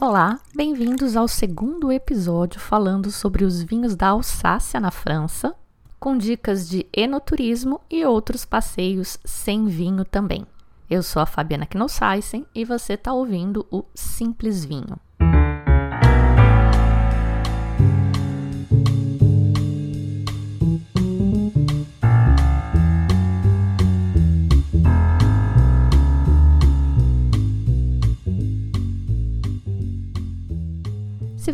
Olá, bem-vindos ao segundo episódio falando sobre os vinhos da Alsácia na França, com dicas de enoturismo e outros passeios sem vinho também. Eu sou a Fabiana Knossaisen e você está ouvindo o Simples Vinho.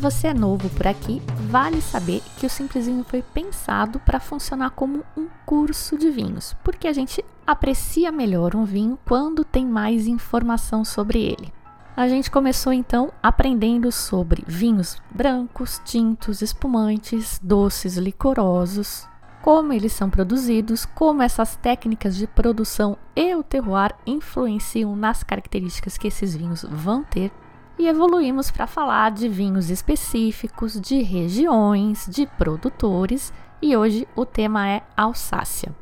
Você é novo por aqui, vale saber que o Simplesinho foi pensado para funcionar como um curso de vinhos, porque a gente aprecia melhor um vinho quando tem mais informação sobre ele. A gente começou então aprendendo sobre vinhos brancos, tintos, espumantes, doces, licorosos, como eles são produzidos, como essas técnicas de produção e o terroir influenciam nas características que esses vinhos vão ter e evoluímos para falar de vinhos específicos, de regiões, de produtores e hoje o tema é Alsácia.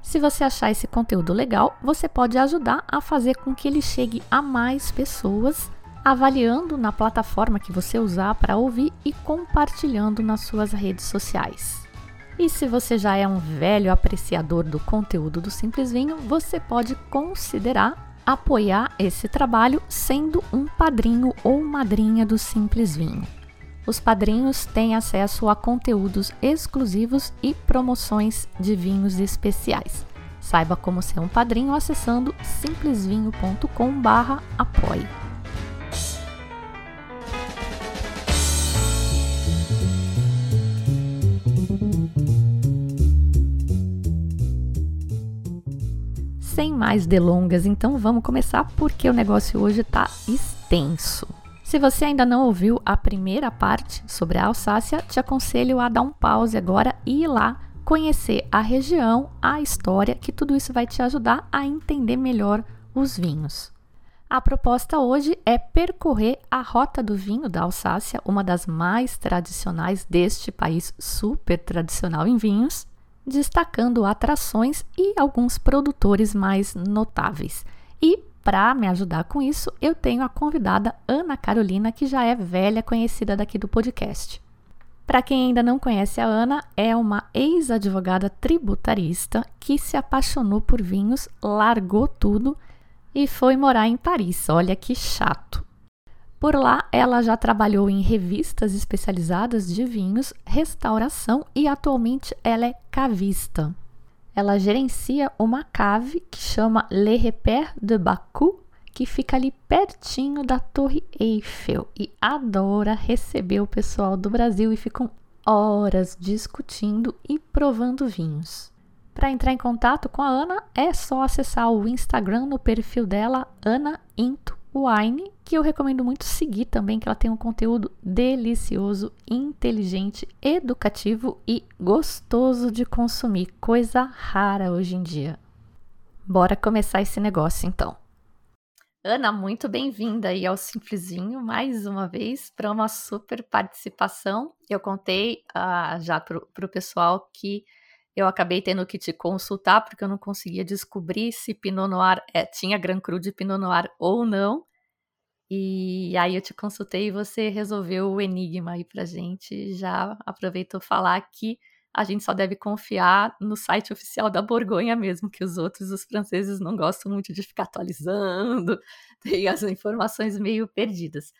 Se você achar esse conteúdo legal, você pode ajudar a fazer com que ele chegue a mais pessoas, avaliando na plataforma que você usar para ouvir e compartilhando nas suas redes sociais. E se você já é um velho apreciador do conteúdo do Simples Vinho, você pode considerar apoiar esse trabalho sendo um padrinho ou madrinha do Simples Vinho. Os padrinhos têm acesso a conteúdos exclusivos e promoções de vinhos especiais. Saiba como ser um padrinho acessando simplesvinho.com/apoie. mais delongas, então vamos começar porque o negócio hoje está extenso. Se você ainda não ouviu a primeira parte sobre a Alsácia, te aconselho a dar um pause agora e ir lá conhecer a região, a história, que tudo isso vai te ajudar a entender melhor os vinhos. A proposta hoje é percorrer a Rota do Vinho da Alsácia, uma das mais tradicionais deste país super tradicional em vinhos, destacando atrações e alguns produtores mais notáveis. E para me ajudar com isso, eu tenho a convidada Ana Carolina, que já é velha conhecida daqui do podcast. Para quem ainda não conhece a Ana, é uma ex-advogada tributarista que se apaixonou por vinhos, largou tudo e foi morar em Paris. Olha que chato. Por lá, ela já trabalhou em revistas especializadas de vinhos, restauração e atualmente ela é cavista. Ela gerencia uma cave que chama Le Repère de Bakou, que fica ali pertinho da Torre Eiffel e adora receber o pessoal do Brasil e ficam horas discutindo e provando vinhos. Para entrar em contato com a Ana, é só acessar o Instagram no perfil dela, Ana Into Wine, que eu recomendo muito seguir também, que ela tem um conteúdo delicioso, inteligente, educativo e gostoso de consumir, coisa rara hoje em dia. Bora começar esse negócio então. Ana, muito bem-vinda aí ao Simplesinho mais uma vez para uma super participação. Eu contei uh, já para o pessoal que eu acabei tendo que te consultar porque eu não conseguia descobrir se Pinot Noir é, tinha Grand Cru de Pinot Noir ou não. E aí eu te consultei e você resolveu o enigma aí pra gente. Já aproveitou falar que a gente só deve confiar no site oficial da Borgonha mesmo, que os outros, os franceses, não gostam muito de ficar atualizando, tem as informações meio perdidas.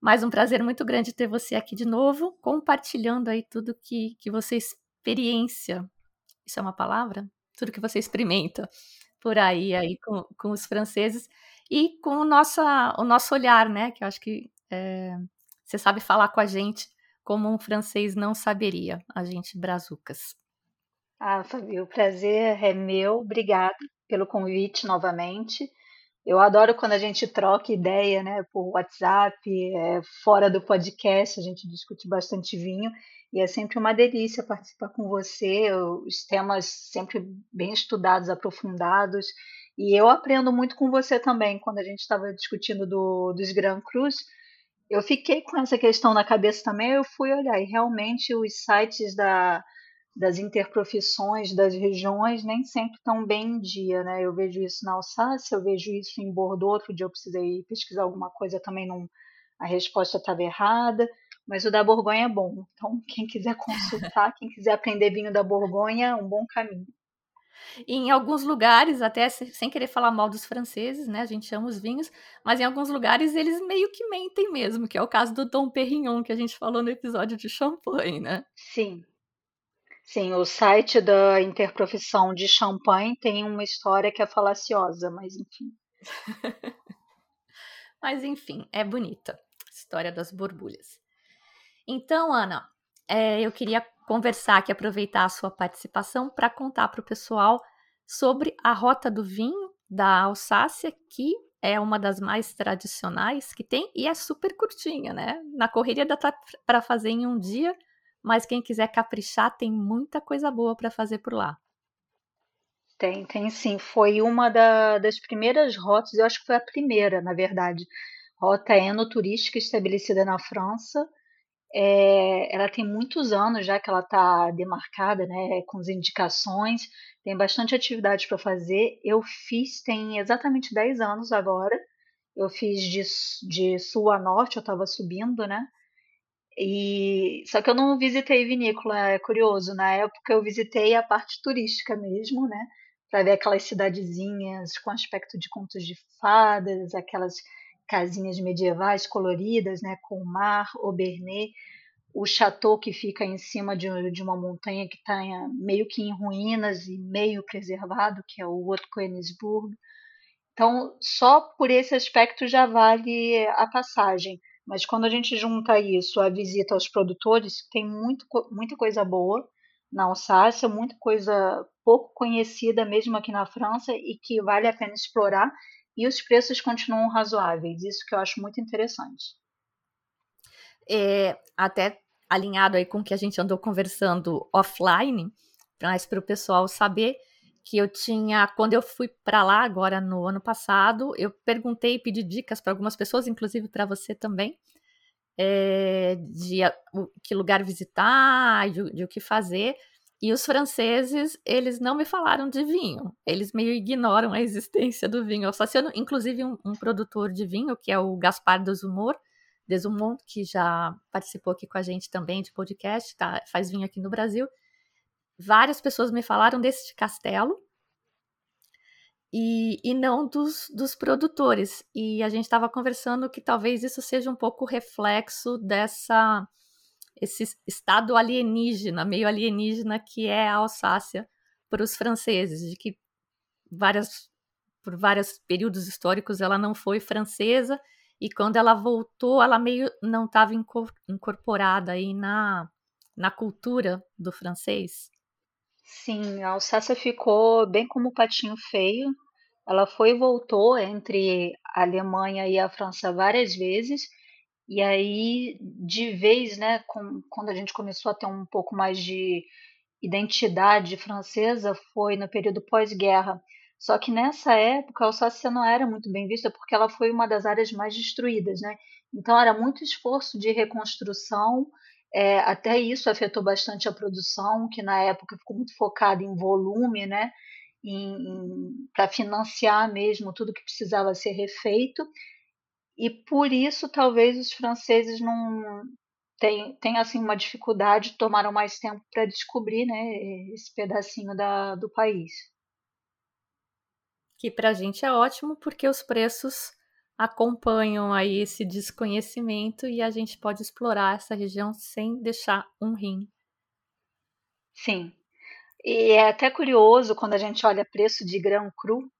Mais um prazer muito grande ter você aqui de novo, compartilhando aí tudo que, que você experiência. Isso é uma palavra? Tudo que você experimenta por aí, aí com, com os franceses e com o, nossa, o nosso olhar, né? Que eu acho que é, você sabe falar com a gente como um francês não saberia, a gente brazucas. Ah, Fabi, o prazer é meu. Obrigada pelo convite novamente. Eu adoro quando a gente troca ideia, né, por WhatsApp, é, fora do podcast, a gente discute bastante vinho e é sempre uma delícia participar com você. Os temas sempre bem estudados, aprofundados e eu aprendo muito com você também, quando a gente estava discutindo do, dos Grand Cruz. Eu fiquei com essa questão na cabeça também, eu fui olhar, e realmente os sites da, das interprofissões das regiões nem sempre estão bem em dia, né? Eu vejo isso na Alsácia, eu vejo isso em Bordeaux, outro dia eu precisei pesquisar alguma coisa também num, a resposta estava errada, mas o da Borgonha é bom. Então, quem quiser consultar, quem quiser aprender vinho da Borgonha, é um bom caminho. Em alguns lugares, até sem querer falar mal dos franceses, né? A gente chama os vinhos, mas em alguns lugares eles meio que mentem mesmo, que é o caso do Dom Perignon, que a gente falou no episódio de Champagne, né? Sim. Sim, o site da Interprofissão de Champagne tem uma história que é falaciosa, mas enfim. mas enfim, é bonita. História das borbulhas. Então, Ana, é, eu queria conversar aqui, aproveitar a sua participação para contar para o pessoal sobre a Rota do Vinho da Alsácia, que é uma das mais tradicionais que tem e é super curtinha, né? Na correria dá para fazer em um dia, mas quem quiser caprichar tem muita coisa boa para fazer por lá. Tem, tem sim. Foi uma da, das primeiras rotas, eu acho que foi a primeira, na verdade, rota enoturística estabelecida na França é, ela tem muitos anos já que ela está demarcada, né, com as indicações, tem bastante atividade para fazer. Eu fiz, tem exatamente 10 anos agora, eu fiz de, de sul a norte, eu estava subindo, né? E só que eu não visitei vinícola, é curioso. Na época eu visitei a parte turística mesmo, né? Para ver aquelas cidadezinhas com aspecto de contos de fadas, aquelas casinhas medievais coloridas, né, com mar, Aubernais, o chateau que fica em cima de, de uma montanha que está meio que em ruínas e meio preservado, que é o Haute Königsburg. Então, só por esse aspecto já vale a passagem. Mas quando a gente junta isso, a visita aos produtores, tem muito, muita coisa boa na Alsácia, muita coisa pouco conhecida mesmo aqui na França e que vale a pena explorar e os preços continuam razoáveis. Isso que eu acho muito interessante. É, até alinhado aí com o que a gente andou conversando offline, mas para o pessoal saber que eu tinha, quando eu fui para lá agora no ano passado, eu perguntei e pedi dicas para algumas pessoas, inclusive para você também, é, de o, que lugar visitar, de, de o que fazer. E os franceses, eles não me falaram de vinho. Eles meio ignoram a existência do vinho alsaciano. Inclusive, um, um produtor de vinho, que é o Gaspar Desumor, Desumont, que já participou aqui com a gente também de podcast, tá, faz vinho aqui no Brasil. Várias pessoas me falaram desse castelo e, e não dos, dos produtores. E a gente estava conversando que talvez isso seja um pouco reflexo dessa esse estado alienígena, meio alienígena que é a Alsácia para os franceses, de que várias, por vários períodos históricos ela não foi francesa e quando ela voltou ela meio não estava incorporada aí na, na cultura do francês. Sim, a Alsácia ficou bem como o patinho feio. Ela foi e voltou entre a Alemanha e a França várias vezes e aí, de vez, né, com, quando a gente começou a ter um pouco mais de identidade francesa, foi no período pós-guerra. Só que nessa época a Alsácia não era muito bem vista porque ela foi uma das áreas mais destruídas, né? Então era muito esforço de reconstrução, é, até isso afetou bastante a produção, que na época ficou muito focada em volume, né? Para financiar mesmo tudo que precisava ser refeito. E por isso talvez os franceses não tenham, assim uma dificuldade, tomaram mais tempo para descobrir, né, esse pedacinho da, do país. Que para a gente é ótimo porque os preços acompanham aí esse desconhecimento e a gente pode explorar essa região sem deixar um rim. Sim. E é até curioso quando a gente olha preço de grão cru,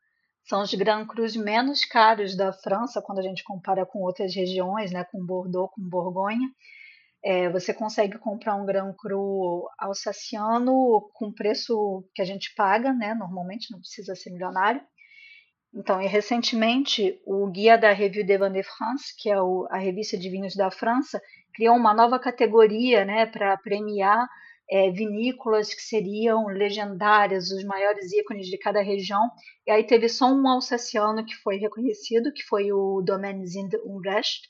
são os Grand Crus menos caros da França quando a gente compara com outras regiões, né, com Bordeaux, com Borgonha. É, você consegue comprar um Grand Cru alsaciano com preço que a gente paga, né, normalmente, não precisa ser milionário. Então, e recentemente, o Guia da Revue des Vins de France, que é o, a revista de vinhos da França, criou uma nova categoria né, para premiar é, vinícolas que seriam legendárias, os maiores ícones de cada região. E aí teve só um alsaciano que foi reconhecido, que foi o Domaine Zind Unrecht.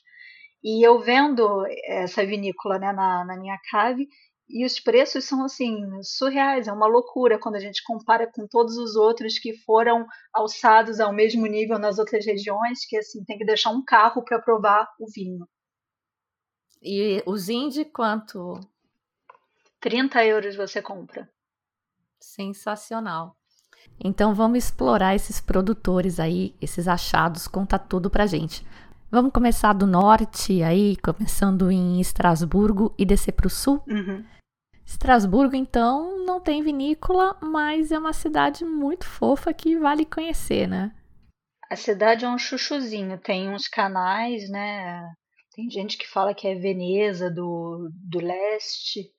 E eu vendo essa vinícola né, na, na minha cave, e os preços são assim surreais, é uma loucura quando a gente compara com todos os outros que foram alçados ao mesmo nível nas outras regiões, que assim tem que deixar um carro para provar o vinho. E os indie quanto? 30 euros você compra. Sensacional. Então vamos explorar esses produtores aí, esses achados, conta tudo pra gente. Vamos começar do norte aí, começando em Estrasburgo e descer para o sul? Uhum. Estrasburgo, então, não tem vinícola, mas é uma cidade muito fofa que vale conhecer, né? A cidade é um chuchuzinho, tem uns canais, né? Tem gente que fala que é Veneza do, do leste,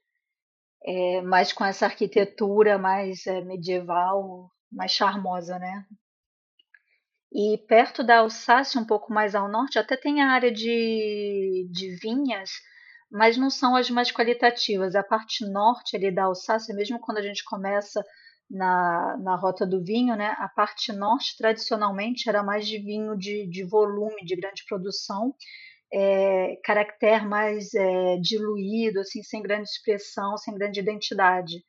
é, mas com essa arquitetura mais é, medieval, mais charmosa, né? E perto da Alsácia, um pouco mais ao norte, até tem a área de, de vinhas, mas não são as mais qualitativas. A parte norte ali da Alsácia, mesmo quando a gente começa na, na rota do vinho, né, a parte norte tradicionalmente era mais de vinho de, de volume, de grande produção, é, caractere mais é, diluído, assim, sem grande expressão, sem grande identidade.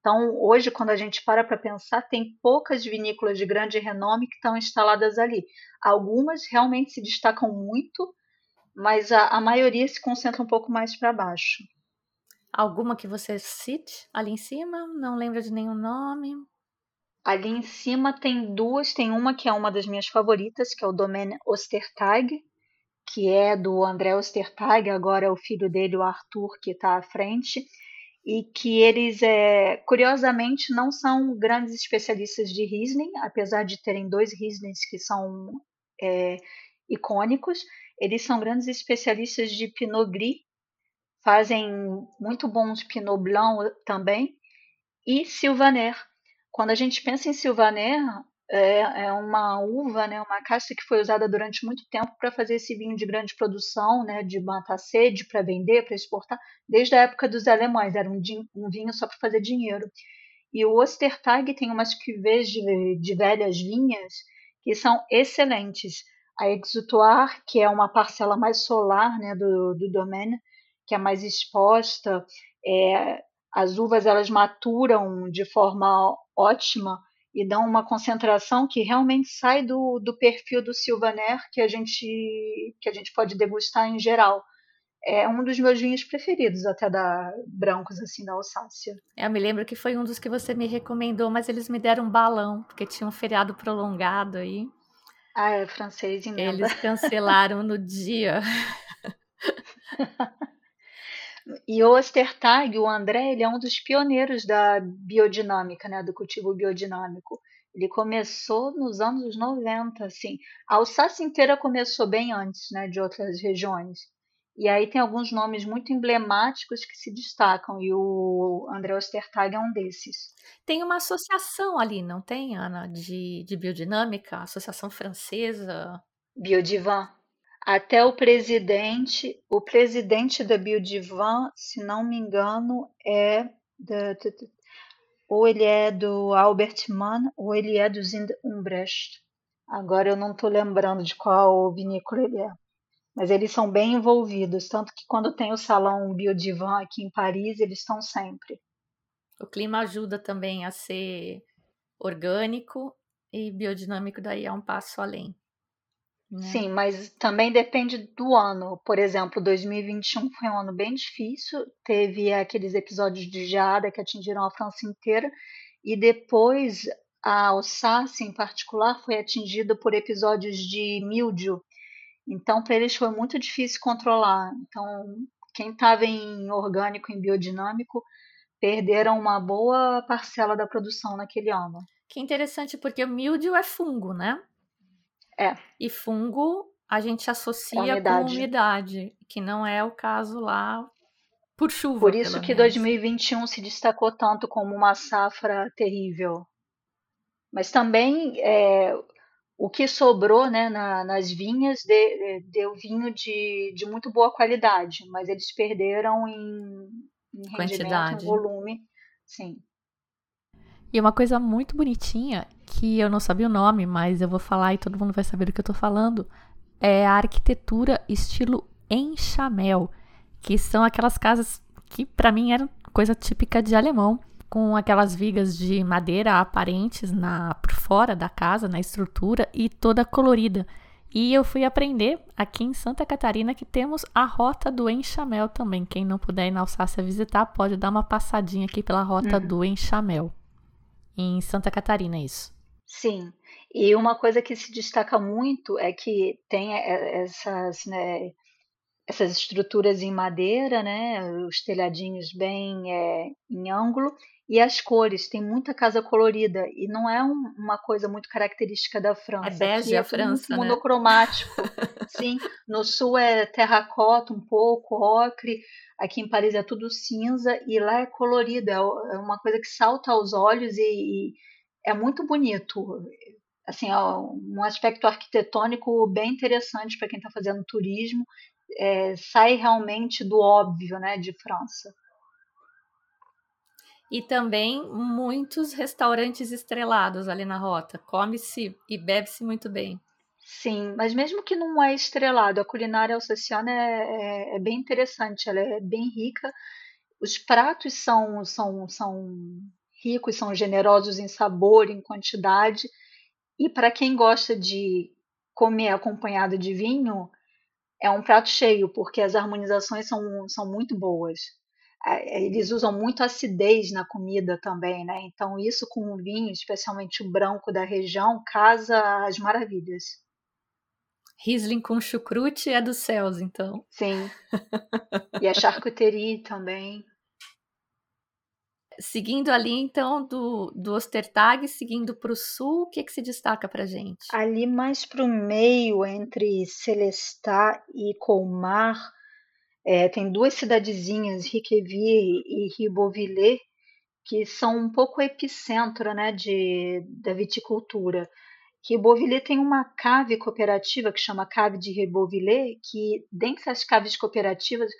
Então, hoje, quando a gente para para pensar, tem poucas vinícolas de grande renome que estão instaladas ali. Algumas realmente se destacam muito, mas a, a maioria se concentra um pouco mais para baixo. Alguma que você cite ali em cima? Não lembra de nenhum nome? Ali em cima tem duas. Tem uma que é uma das minhas favoritas, que é o Domaine Ostertag, que é do André Ostertag, agora é o filho dele, o Arthur, que está à frente e que eles, é, curiosamente, não são grandes especialistas de Riesling, apesar de terem dois Rieslings que são é, icônicos, eles são grandes especialistas de Pinot Gris, fazem muito bons Pinot Blanc também, e Sylvaner. Quando a gente pensa em Sylvaner, é, é uma uva, né, uma casta que foi usada durante muito tempo para fazer esse vinho de grande produção, né, de matar sede, para vender, para exportar, desde a época dos alemães. Era um, um vinho só para fazer dinheiro. E o Ostertag tem umas cuvées de, de velhas vinhas que são excelentes. A Exutoire, que é uma parcela mais solar né, do, do domaine, que é mais exposta, é, as uvas elas maturam de forma ótima e dão uma concentração que realmente sai do, do perfil do Sylvaner que a gente que a gente pode degustar em geral. É um dos meus vinhos preferidos, até da brancos assim da Alsácia. Eu me lembro que foi um dos que você me recomendou, mas eles me deram um balão, porque tinha um feriado prolongado aí. Ah, é francês, emenda. Eles cancelaram no dia. E o Ostertag, o André, ele é um dos pioneiros da biodinâmica, né, do cultivo biodinâmico. Ele começou nos anos 90, assim. A Alsácia inteira começou bem antes, né, de outras regiões. E aí tem alguns nomes muito emblemáticos que se destacam, e o André Ostertag é um desses. Tem uma associação ali, não tem, Ana, de, de biodinâmica? Associação Francesa? Biodivan até o presidente, o presidente da Biodivan, se não me engano, é da, ou ele é do Albert Mann ou ele é do Zind Umbrecht. Agora eu não estou lembrando de qual vinícola ele é. Mas eles são bem envolvidos, tanto que quando tem o salão Biodivan aqui em Paris, eles estão sempre. O clima ajuda também a ser orgânico e biodinâmico, daí é um passo além. Né? Sim, mas também depende do ano. Por exemplo, 2021 foi um ano bem difícil. Teve aqueles episódios de geada que atingiram a França inteira. E depois a Alsácia, em particular, foi atingida por episódios de míldio. Então, para eles foi muito difícil controlar. Então, quem estava em orgânico, em biodinâmico, perderam uma boa parcela da produção naquele ano. Que interessante, porque o míldio é fungo, né? É. E fungo a gente associa umidade. com umidade, que não é o caso lá por chuva. Por isso que menos. 2021 se destacou tanto como uma safra terrível. Mas também é, o que sobrou né, na, nas vinhas de, deu vinho de, de muito boa qualidade, mas eles perderam em, em rendimento, em volume. Sim. E uma coisa muito bonitinha, que eu não sabia o nome, mas eu vou falar e todo mundo vai saber do que eu tô falando, é a arquitetura estilo enxamel, que são aquelas casas que para mim eram coisa típica de alemão, com aquelas vigas de madeira aparentes na por fora da casa, na estrutura e toda colorida. E eu fui aprender aqui em Santa Catarina que temos a rota do Enxamel também. Quem não puder ir na Alsácia visitar, pode dar uma passadinha aqui pela rota uhum. do Enxamel. Em Santa Catarina, isso. Sim. E uma coisa que se destaca muito é que tem essas, né, essas estruturas em madeira, né, os telhadinhos bem é, em ângulo, e as cores, tem muita casa colorida e não é um, uma coisa muito característica da França. É bege é a França, muito né? monocromático. Sim, no sul é terracota um pouco, ocre. Aqui em Paris é tudo cinza e lá é colorido, é, é uma coisa que salta aos olhos e, e é muito bonito. Assim, um aspecto arquitetônico bem interessante para quem está fazendo turismo. É, sai realmente do óbvio, né, de França e também muitos restaurantes estrelados ali na rota. Come-se e bebe-se muito bem. Sim, mas mesmo que não é estrelado, a culinária alsaciana é, é, é, bem interessante, ela é bem rica. Os pratos são, são, são ricos, são generosos em sabor, em quantidade. E para quem gosta de comer acompanhado de vinho, é um prato cheio, porque as harmonizações são, são muito boas eles usam muito acidez na comida também, né? Então isso com o vinho, especialmente o branco da região, casa às maravilhas. Riesling com chucrute é dos céus, então. Sim. E a charcuterie também. Seguindo ali, então, do, do Ostertag, seguindo para o sul, o que, que se destaca para gente? Ali mais para o meio, entre Celestat e Colmar, é, tem duas cidadezinhas, Riquevier e Ribeauvillé, que são um pouco epicentro né, de, da viticultura. Ribeauvillé tem uma cave cooperativa que chama Cave de Ribeauvillé, que dentre as caves cooperativas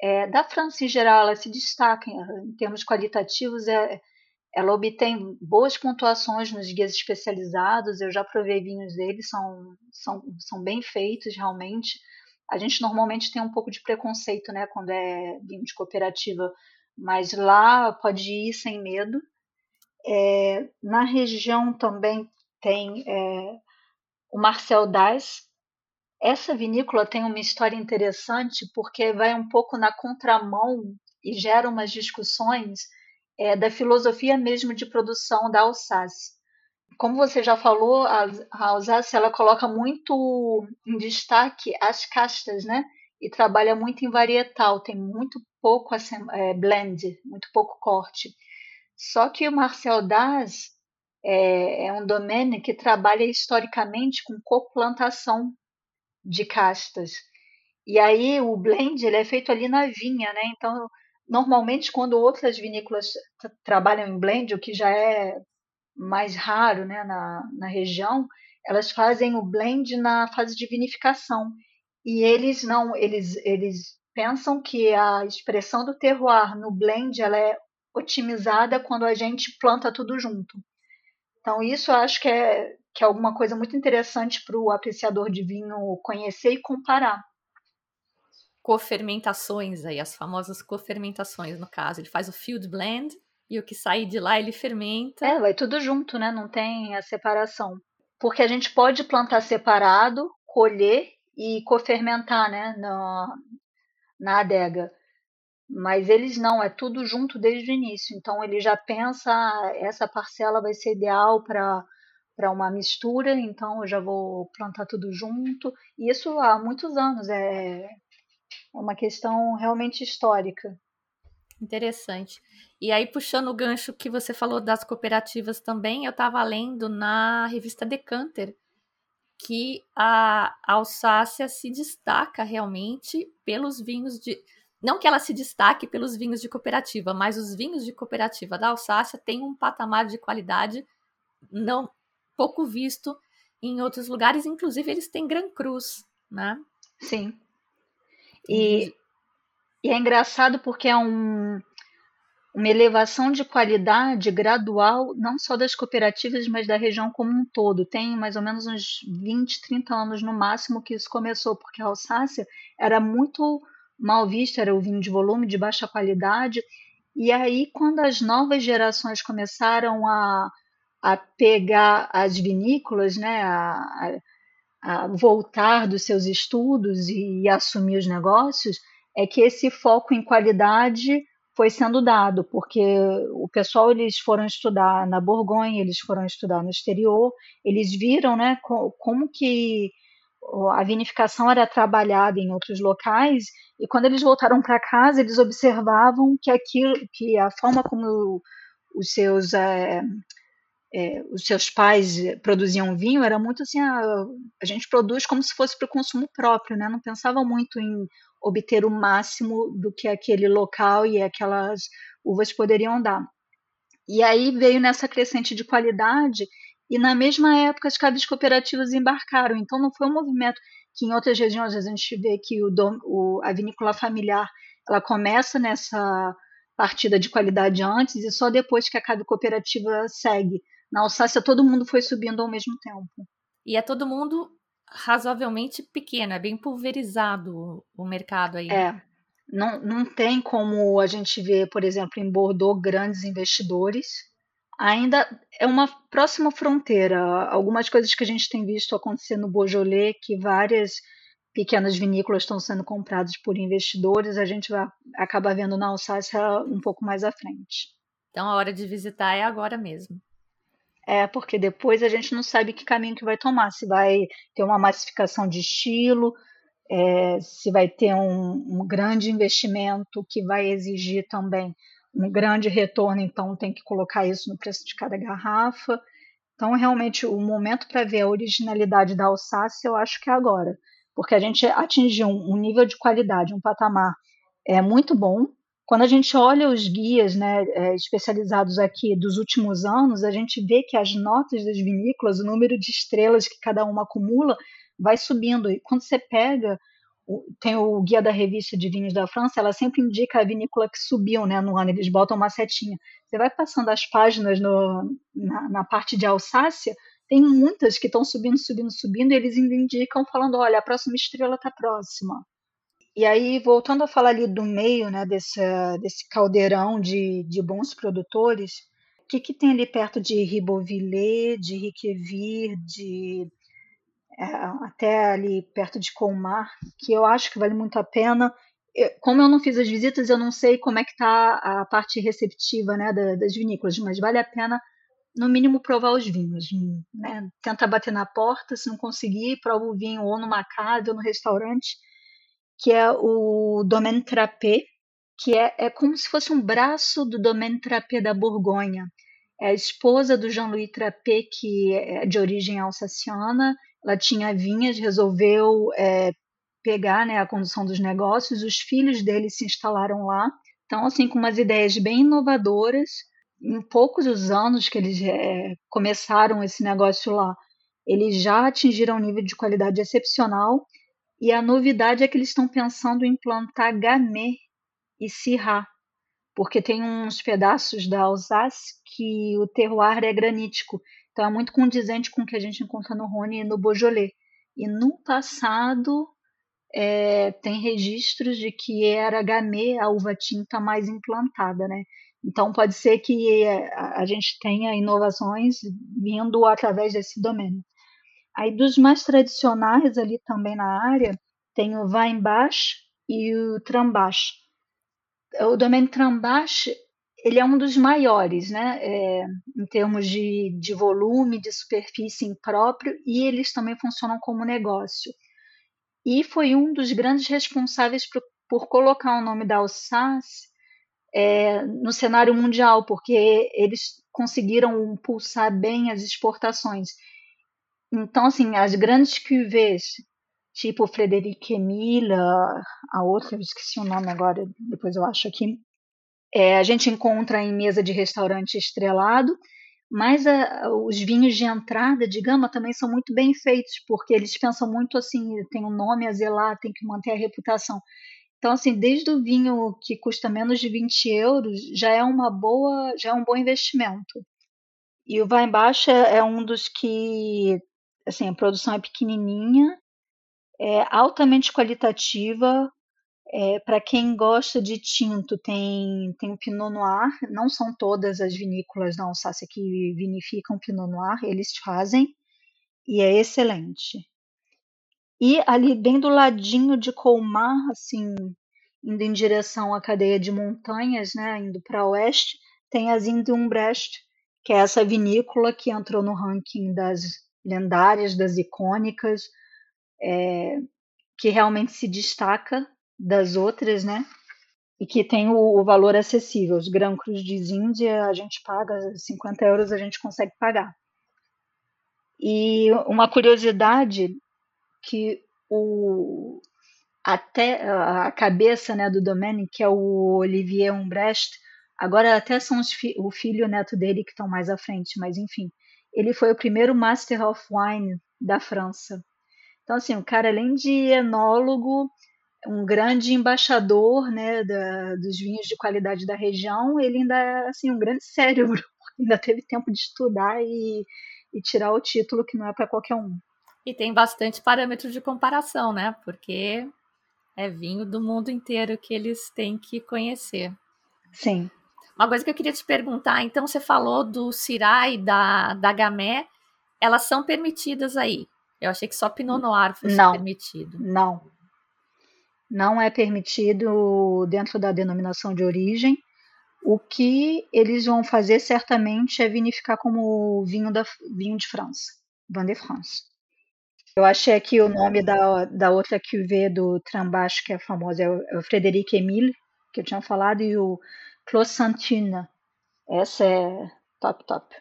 é, da França em geral, ela se destaca em termos qualitativos, é, ela obtém boas pontuações nos guias especializados, eu já provei vinhos deles, são, são, são bem feitos realmente a gente normalmente tem um pouco de preconceito, né, quando é vinho de cooperativa, mas lá pode ir sem medo. É, na região também tem é, o Marcel Daz. Essa vinícola tem uma história interessante porque vai um pouco na contramão e gera umas discussões é, da filosofia mesmo de produção da Alsácia como você já falou, a, Alsácia ela coloca muito em destaque as castas, né? E trabalha muito em varietal, tem muito pouco é, blend, muito pouco corte. Só que o Marcel Daz é, é um domínio que trabalha historicamente com coplantação de castas. E aí o blend ele é feito ali na vinha, né? Então, normalmente quando outras vinícolas trabalham em blend, o que já é mais raro né, na, na região, elas fazem o blend na fase de vinificação. E eles não, eles, eles pensam que a expressão do terroir no blend ela é otimizada quando a gente planta tudo junto. Então, isso eu acho que é, que é alguma coisa muito interessante para o apreciador de vinho conhecer e comparar. Cofermentações aí, as famosas cofermentações, no caso. Ele faz o field blend, e o que sai de lá ele fermenta. É, vai tudo junto, né? Não tem a separação. Porque a gente pode plantar separado, colher e cofermentar, né? Na, na adega. Mas eles não, é tudo junto desde o início. Então ele já pensa, ah, essa parcela vai ser ideal para para uma mistura, então eu já vou plantar tudo junto. E isso há muitos anos, é uma questão realmente histórica. Interessante. E aí, puxando o gancho que você falou das cooperativas também, eu estava lendo na revista Decanter que a Alsácia se destaca realmente pelos vinhos de. Não que ela se destaque pelos vinhos de cooperativa, mas os vinhos de cooperativa da Alsácia têm um patamar de qualidade não pouco visto em outros lugares, inclusive eles têm Gran Cruz, né? Sim. E, e é engraçado porque é um, uma elevação de qualidade gradual, não só das cooperativas, mas da região como um todo. Tem mais ou menos uns 20, 30 anos no máximo que isso começou, porque a Alsácia era muito mal vista, era o vinho de volume, de baixa qualidade. E aí, quando as novas gerações começaram a, a pegar as vinícolas, né, a, a a voltar dos seus estudos e assumir os negócios, é que esse foco em qualidade foi sendo dado, porque o pessoal eles foram estudar na Borgonha, eles foram estudar no exterior, eles viram, né, como que a vinificação era trabalhada em outros locais e quando eles voltaram para casa eles observavam que aquilo, que a forma como os seus é, é, os seus pais produziam vinho era muito assim a, ah, a gente produz como se fosse para o consumo próprio, né? Não pensava muito em obter o máximo do que aquele local e aquelas uvas poderiam dar. E aí veio nessa crescente de qualidade, e na mesma época as cabines cooperativas embarcaram. Então não foi um movimento que em outras regiões a gente vê que o, o, a vinícola familiar ela começa nessa partida de qualidade antes e só depois que a cabe cooperativa segue. Na Alsácia todo mundo foi subindo ao mesmo tempo. E é todo mundo razoavelmente pequeno, é bem pulverizado o mercado aí. É. Não, não tem como a gente ver, por exemplo, em Bordeaux, grandes investidores. Ainda é uma próxima fronteira. Algumas coisas que a gente tem visto acontecer no Beaujolais, que várias pequenas vinícolas estão sendo compradas por investidores, a gente vai acabar vendo na Alsácia um pouco mais à frente. Então a hora de visitar é agora mesmo. É, porque depois a gente não sabe que caminho que vai tomar, se vai ter uma massificação de estilo, é, se vai ter um, um, grande investimento que vai exigir também um grande retorno, então tem que colocar isso no preço de cada garrafa. Então, realmente, o momento para ver a originalidade da Alsácia, eu acho que é agora, porque a gente atingiu um, nível de qualidade, um patamar é muito bom, quando a gente olha os guias né, é, especializados aqui dos últimos anos, a gente vê que as notas das vinícolas, o número de estrelas que cada uma acumula, vai subindo. E quando você pega, tem o guia da revista de vinhos da França, ela sempre indica a vinícola que subiu né, no ano, eles botam uma setinha. Você vai passando as páginas no, na, na parte de Alsácia, tem muitas que estão subindo, subindo, subindo, e eles indicam falando, olha, a próxima estrela está próxima. E aí, voltando a falar ali do meio, né, desse, caldeirão de, de bons produtores, o que, que tem ali perto de Ribeauvillé, de Riquevir, de é, até ali perto de Colmar, que eu acho que vale muito a pena. como eu não fiz as visitas, eu não sei como é que está a parte receptiva né, das vinícolas, mas vale a pena, no mínimo, provar os vinhos. Né? Tenta bater na porta, se não conseguir, prova o vinho ou numa casa ou no restaurante que é o Domaine Trappé, que é, é como se fosse um braço do Domaine Trappé da Borgonha. É a esposa do Jean-Louis Trappé, que é de origem alsaciana, ela tinha vinhas, resolveu é, pegar né, a condução dos negócios, os filhos dele se instalaram lá. Então, assim, com umas ideias bem inovadoras, em poucos os anos que eles é, começaram esse negócio lá, eles já atingiram um nível de qualidade excepcional e a novidade é que eles estão pensando em plantar Gamay e Syrah, porque tem uns pedaços da Alsace que o terroir é granítico. Então é muito condizente com o que a gente encontra no Rhône e no Beaujolais. E no passado é, tem registros de que era Gamay a uva tinta mais implantada, né? Então pode ser que é, a gente tenha inovações vindo através desse domínio. Aí dos mais tradicionais ali também na área, tem o Weinbach e o Trambach. O domaine Trambach, ele é um dos maiores, né, é, em termos de, de volume, de superfície próprio, e eles também funcionam como negócio. E foi um dos grandes responsáveis por, por colocar o nome da Alsace é, no cenário mundial, porque eles conseguiram pulsar bem as exportações. Então, assim, as grandes cuvées, tipo Frederic Emile, a outra, eu esqueci o nome agora, depois eu acho aqui, é, a gente encontra em mesa de restaurante estrelado, mas a, os vinhos de entrada de gama também são muito bem feitos, porque eles pensam muito assim, tem um nome a zelar, tem que manter a reputação. Então, assim, desde o vinho que custa menos de 20 euros, já é uma boa, já é um bom investimento. E o Vai Embaixo é, é um dos que assim, a produção é pequenininha, é altamente qualitativa. É, para quem gosta de tinto, tem, tem o Pinot Noir. Não são todas as vinícolas da Alsácia que vinificam Pinot Noir, eles fazem, e é excelente. E ali bem do ladinho de Colmar, assim, indo em direção à cadeia de montanhas, né, indo para oeste, tem a Zindumbrecht, que é essa vinícola que entrou no ranking das lendárias, das icônicas, é, que realmente se destaca das outras, né? E que tem o, o valor acessível. Os Gran Cruz de Índia a gente paga 50 euros, a gente consegue pagar. E uma curiosidade que o até a cabeça né, do Domenic, que é o Olivier Umbrecht, agora até são fi o filho e o neto dele que estão mais à frente, mas enfim, ele foi o primeiro Master of Wine da França. Então, assim, o cara, além de enólogo, um grande embaixador né, da, dos vinhos de qualidade da região, ele ainda é assim, um grande cérebro, ainda teve tempo de estudar e, e tirar o título que não é para qualquer um. E tem bastante parâmetro de comparação, né? Porque é vinho do mundo inteiro que eles têm que conhecer. Sim. Uma coisa que eu queria te perguntar, então você falou do Syrah e da, da Gamé, elas são permitidas aí? Eu achei que só Pinot Noir fosse não, permitido. Não. Não é permitido dentro da denominação de origem. O que eles vão fazer certamente é vinificar como vinho, da, vinho de França, Vin de France. Eu achei aqui o nome da, da outra cuvée do Trambache, que é famosa, é o, é o Frederic Emile, que eu tinha falado, e o Clos Santina. Essa é top, top.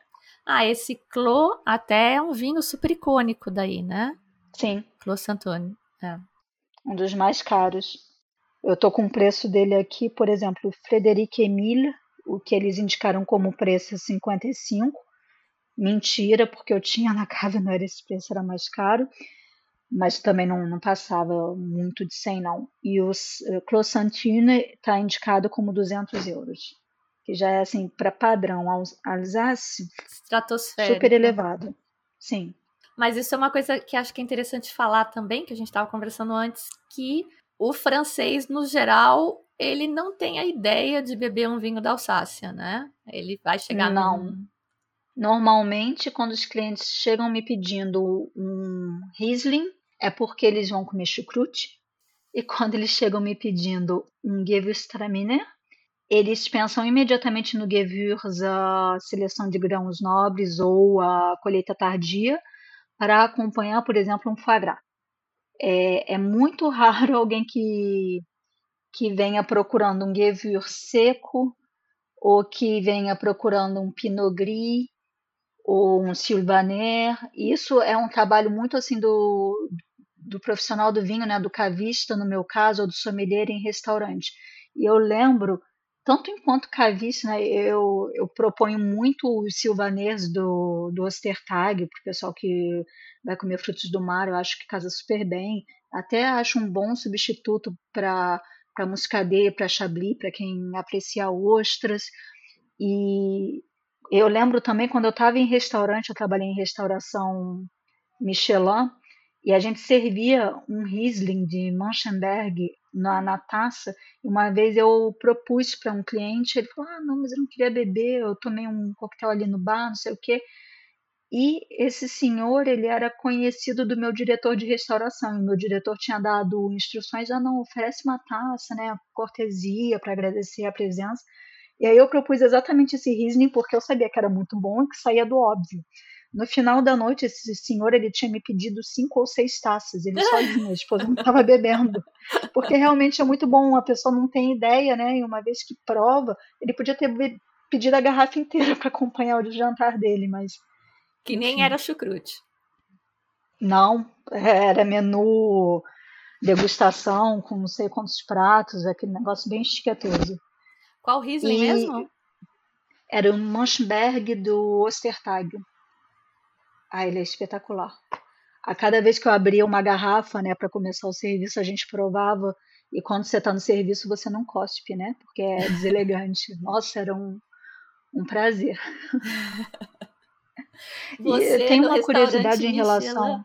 Ah, esse Clos até é um vinho super icônico daí, né? Sim. Clos Santoni. É. Um dos mais caros. Eu tô com o preço dele aqui, por exemplo, Frederic Emile, o que eles indicaram como preço é 55. Mentira, porque eu tinha na casa, não era esse preço, era mais caro. Mas também não, não passava muito de 100, não. E o uh, Clos Santini está indicado como 200 euros que já é assim para padrão Alsace, super elevado. Sim. Mas isso é uma coisa que acho que é interessante falar também, que a gente estava conversando antes, que o francês, no geral, ele não tem a ideia de beber um vinho da Alsácia, né? Ele vai chegar Não. Num... Normalmente, quando os clientes chegam me pedindo um Riesling, é porque eles vão comer chucrute. E quando eles chegam me pedindo um Gewürztraminer, eles pensam imediatamente no Gewürz, a seleção de grãos nobres ou a colheita tardia, para acompanhar, por exemplo, um foie gras. É, é muito raro alguém que, que venha procurando um Gewürz seco ou que venha procurando um Pinot Gris ou um Sylvaner. Isso é um trabalho muito assim do, do profissional do vinho, né, do cavista, no meu caso, ou do sommelier em restaurante. E eu lembro tanto enquanto cavista, né, eu, eu proponho muito os silvanês do, do Ostertag, para o pessoal que vai comer frutos do mar, eu acho que casa super bem. Até acho um bom substituto para para muscadet, para chablis, para quem aprecia ostras. E eu lembro também quando eu estava em restaurante, eu trabalhei em restauração Michelin, e a gente servia um Riesling de Manchenberg na, na taça. Uma vez eu propus para um cliente, ele falou: Ah, não, mas eu não queria beber, eu tomei um coquetel ali no bar, não sei o quê. E esse senhor, ele era conhecido do meu diretor de restauração. E meu diretor tinha dado instruções: ah, não, oferece uma taça, né, cortesia, para agradecer a presença. E aí eu propus exatamente esse Riesling porque eu sabia que era muito bom e que saía do óbvio. No final da noite, esse senhor ele tinha me pedido cinco ou seis taças, ele sozinho, a esposa não estava bebendo, porque realmente é muito bom, a pessoa não tem ideia, né? E uma vez que prova, ele podia ter pedido a garrafa inteira para acompanhar o jantar dele, mas que nem enfim. era chucrute. Não, era menu degustação com não sei quantos pratos, aquele negócio bem chiquetoso. Qual Riesling e mesmo? Era o Manchberg do Ostertag. Ah, ele é espetacular. A cada vez que eu abria uma garrafa, né, para começar o serviço, a gente provava. E quando você está no serviço, você não cospe, né? Porque é deselegante. Nossa, era um, um prazer. Você tem uma curiosidade em relação.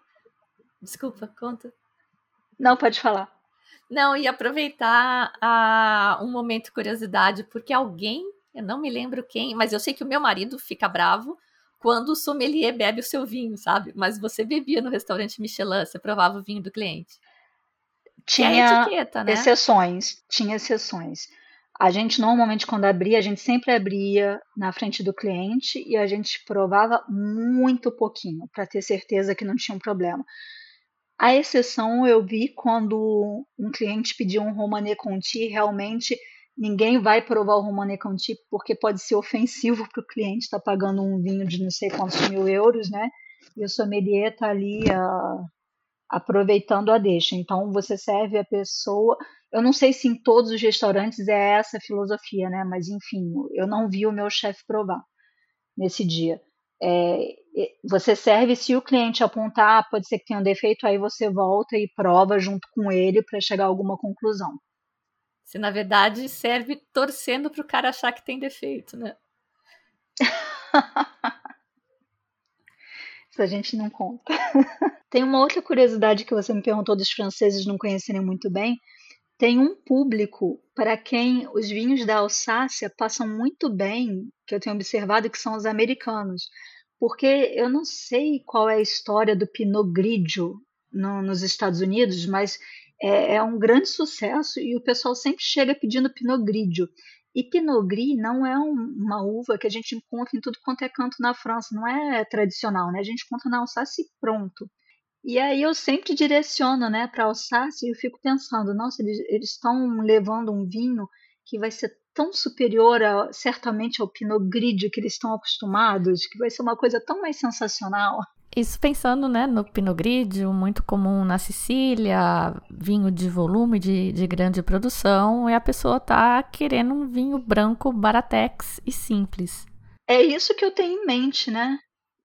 Desculpa, conta. Não, pode falar. Não, e aproveitar a, um momento curiosidade, porque alguém, eu não me lembro quem, mas eu sei que o meu marido fica bravo quando o sommelier bebe o seu vinho, sabe? Mas você bebia no restaurante Michelin, você provava o vinho do cliente. Tinha etiqueta, né? exceções, tinha exceções. A gente normalmente quando abria, a gente sempre abria na frente do cliente e a gente provava muito pouquinho para ter certeza que não tinha um problema. A exceção eu vi quando um cliente pediu um Romanée Conti, realmente ninguém vai provar o Romanée Conti porque pode ser ofensivo para o cliente estar tá pagando um vinho de não sei quantos mil euros, né? E o sommelier está ali uh, aproveitando a deixa. Então você serve a pessoa. Eu não sei se em todos os restaurantes é essa filosofia, né? Mas enfim, eu não vi o meu chefe provar nesse dia. É, você serve, se o cliente apontar, pode ser que tenha um defeito, aí você volta e prova junto com ele para chegar a alguma conclusão. Se na verdade serve torcendo para o cara achar que tem defeito, né? Isso a gente não conta. Tem uma outra curiosidade que você me perguntou dos franceses não conhecerem muito bem. Tem um público para quem os vinhos da Alsácia passam muito bem, que eu tenho observado, que são os americanos porque eu não sei qual é a história do Pinot Grigio no, nos Estados Unidos, mas é, é, um grande sucesso e o pessoal sempre chega pedindo Pinot Grigio. E Pinot Gris não é um, uma uva que a gente encontra em tudo quanto é canto na França, não é tradicional, né? A gente encontra na Alsácia pronto. E aí eu sempre direciono, né, para Alsácia e eu fico pensando, nossa, eles estão levando um vinho que vai ser tão superior a, certamente ao Pinot Grigio que eles estão acostumados, que vai ser uma coisa tão mais sensacional. Isso pensando né, no Pinot Grigio, muito comum na Sicília, vinho de volume, de, de grande produção, e a pessoa tá querendo um vinho branco, baratex e simples. É isso que eu tenho em mente, né?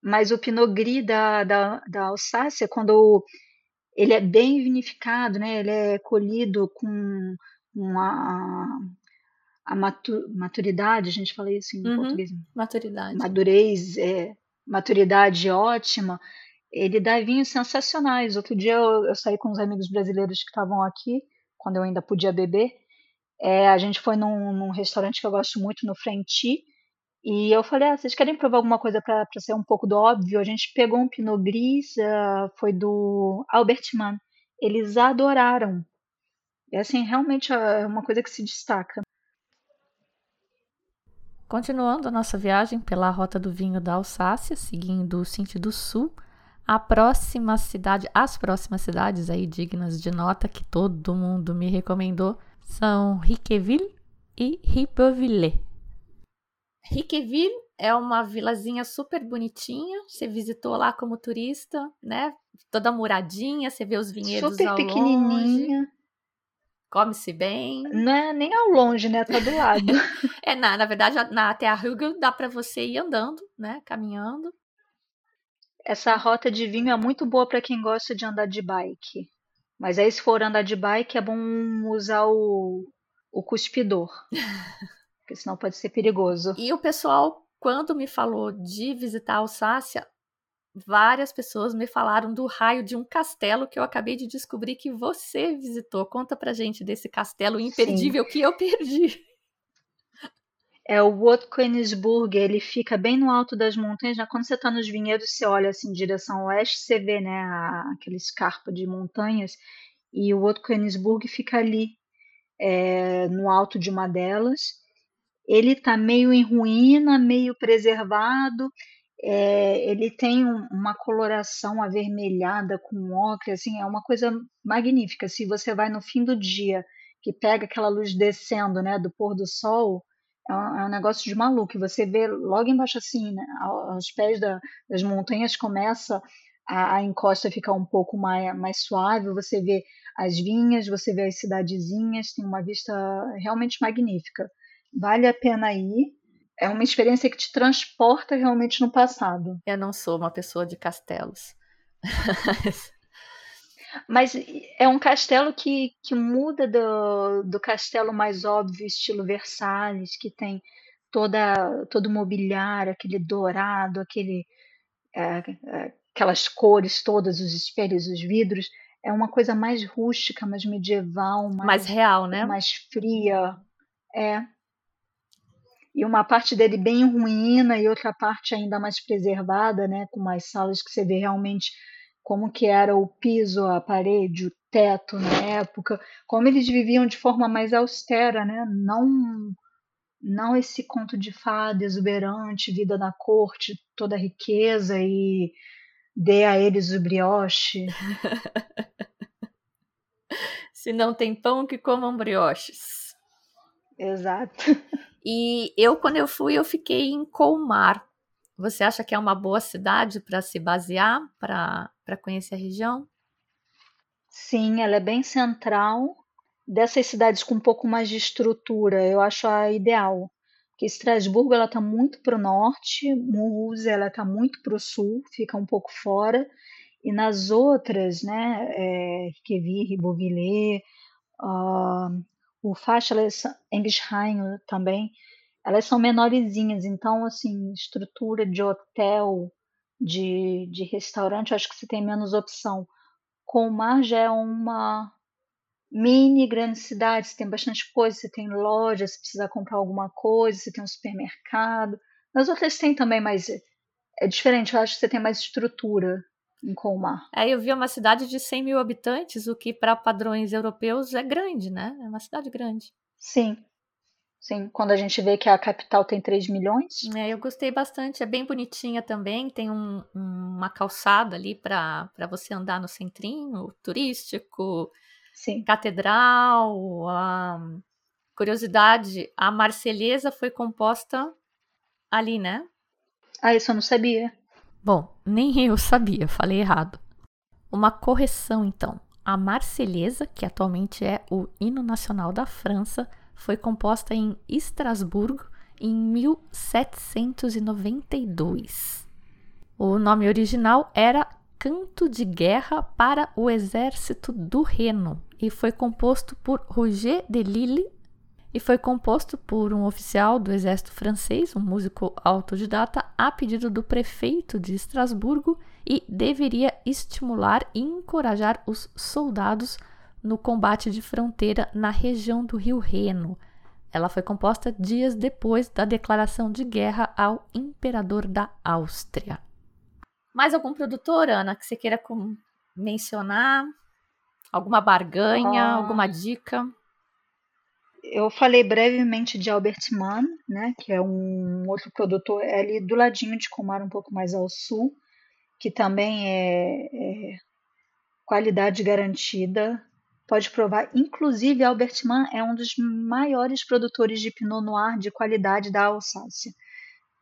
Mas o Pinot Gris da, da, da Alsácia, quando ele é bem vinificado, né? Ele é colhido com uma, a maturidade, a gente fala isso em uhum, português. Maturidade. Madurez, é, maturidade ótima. Ele dá vinhos sensacionais. Outro dia eu, eu saí com uns amigos brasileiros que estavam aqui, quando eu ainda podia beber. É, a gente foi num, num, restaurante que eu gosto muito, no Frenti, e eu falei, ah, vocês querem provar alguma coisa para ser um pouco do óbvio? A gente pegou um Pinot Gris, uh, foi do Albert Mann. Eles adoraram. É assim, realmente é uma coisa que se destaca. Continuando a nossa viagem pela rota do vinho da Alsácia, seguindo o sentido sul, a próxima cidade, as próximas cidades aí dignas de nota que todo mundo me recomendou são Riqueville e Ribeauvillé. Riqueville é uma vilazinha super bonitinha. Você visitou lá como turista, né? Toda muradinha, você vê os vinhedos super ao pequenininha. Come-se bem. Não é nem ao longe, né? Tá do lado. é, na, na verdade, na Terra Hugel dá para você ir andando, né? Caminhando. Essa rota de vinho é muito boa para quem gosta de andar de bike. Mas aí, se for andar de bike, é bom usar o, o cuspidor. porque senão pode ser perigoso. E o pessoal, quando me falou de visitar a Alsácia, várias pessoas me falaram do raio de um castelo que eu acabei de descobrir que você visitou. Conta pra gente desse castelo imperdível Sim. que eu perdi. É o Haute Königsburg, ele fica bem no alto das montanhas. Né? Quando você está nos vinhedos, você olha assim em direção oeste, você vê né, a, aquele escarpa de montanhas. E o Haute Königsburg fica ali, é, no alto de uma delas. Ele está meio em ruína, meio preservado é, ele tem um, uma coloração avermelhada com ocre, assim, é uma coisa magnífica. Se você vai no fim do dia, que pega aquela luz descendo, né, do pôr do sol, é um, é um negócio de maluco. Você vê logo embaixo assim, né, aos pés da, das montanhas começa a, a encosta ficar um pouco mais, mais suave, você vê as vinhas, você vê as cidadezinhas, tem uma vista realmente magnífica. Vale a pena ir é uma experiência que te transporta realmente no passado. Eu não sou uma pessoa de castelos. Mas é um castelo que, que muda do, do castelo mais óbvio, estilo Versalhes, que tem toda todo o mobiliário, aquele dourado, aquele, é, é, aquelas cores todas, os espelhos, os vidros. É uma coisa mais rústica, mais medieval, mais, mais real, né? Mais fria. É. e uma parte dele bem ruína e outra parte ainda mais preservada, né, com mais salas que você vê realmente como que era o piso, a parede, o teto na época, como eles viviam de forma mais austera, né? Não não esse conto de fada exuberante, vida na corte, toda a riqueza e dê a eles o brioche. Se não tem pão, que comam brioches. Exato. E eu, quando eu fui, eu fiquei em Colmar. Você acha que é uma boa cidade para se basear, para conhecer a região? Sim, ela é bem central. Dessas cidades com um pouco mais de estrutura, eu acho a ideal. Porque Estrasburgo ela está muito para o norte, Mulhouse ela está muito para o sul, fica um pouco fora. E nas outras, né, é, Riquevi, Ribeauvillé, uh, o Faixa, Engesheim também, elas são menorzinhas, então, assim, estrutura de hotel, de, de restaurante, acho que você tem menos opção. Colmar já é uma mini grande cidade, você tem bastante coisa, você tem loja, se precisar comprar alguma coisa, você tem um supermercado. Nas outras tem também, mas é, é diferente, eu acho que você tem mais estrutura em Colmar. É, eu vi uma cidade de 100 mil habitantes, o que para padrões europeus é grande, né? É uma cidade grande. Sim, Sim, quando a gente vê que a capital tem 3 milhões. É, eu gostei bastante, é bem bonitinha também, tem um, uma calçada ali para você andar no centrinho, turístico, Sim. catedral. curiosidade, a Marselhesa foi composta ali, né? Ah, isso eu não sabia. Bom, nem eu sabia, falei errado. Uma correção então. A Marselhesa, que atualmente é o hino nacional da França, foi composta em Estrasburgo em 1792. O nome original era Canto de Guerra para o Exército do Reno e foi composto por Roger de Lille e foi composto por um oficial do exército francês, um músico autodidata, a pedido do prefeito de Estrasburgo e deveria estimular e encorajar os soldados no combate de fronteira na região do rio Reno. Ela foi composta dias depois da declaração de guerra ao imperador da Áustria. Mais algum produtor, Ana, que você queira mencionar? Alguma barganha, ah, alguma dica? Eu falei brevemente de Albert Mann, né, que é um outro produtor é ali do ladinho de Comar, um pouco mais ao sul, que também é, é qualidade garantida, pode provar. Inclusive, Albert Mann é um dos maiores produtores de Pinot Noir de qualidade da Alsácia.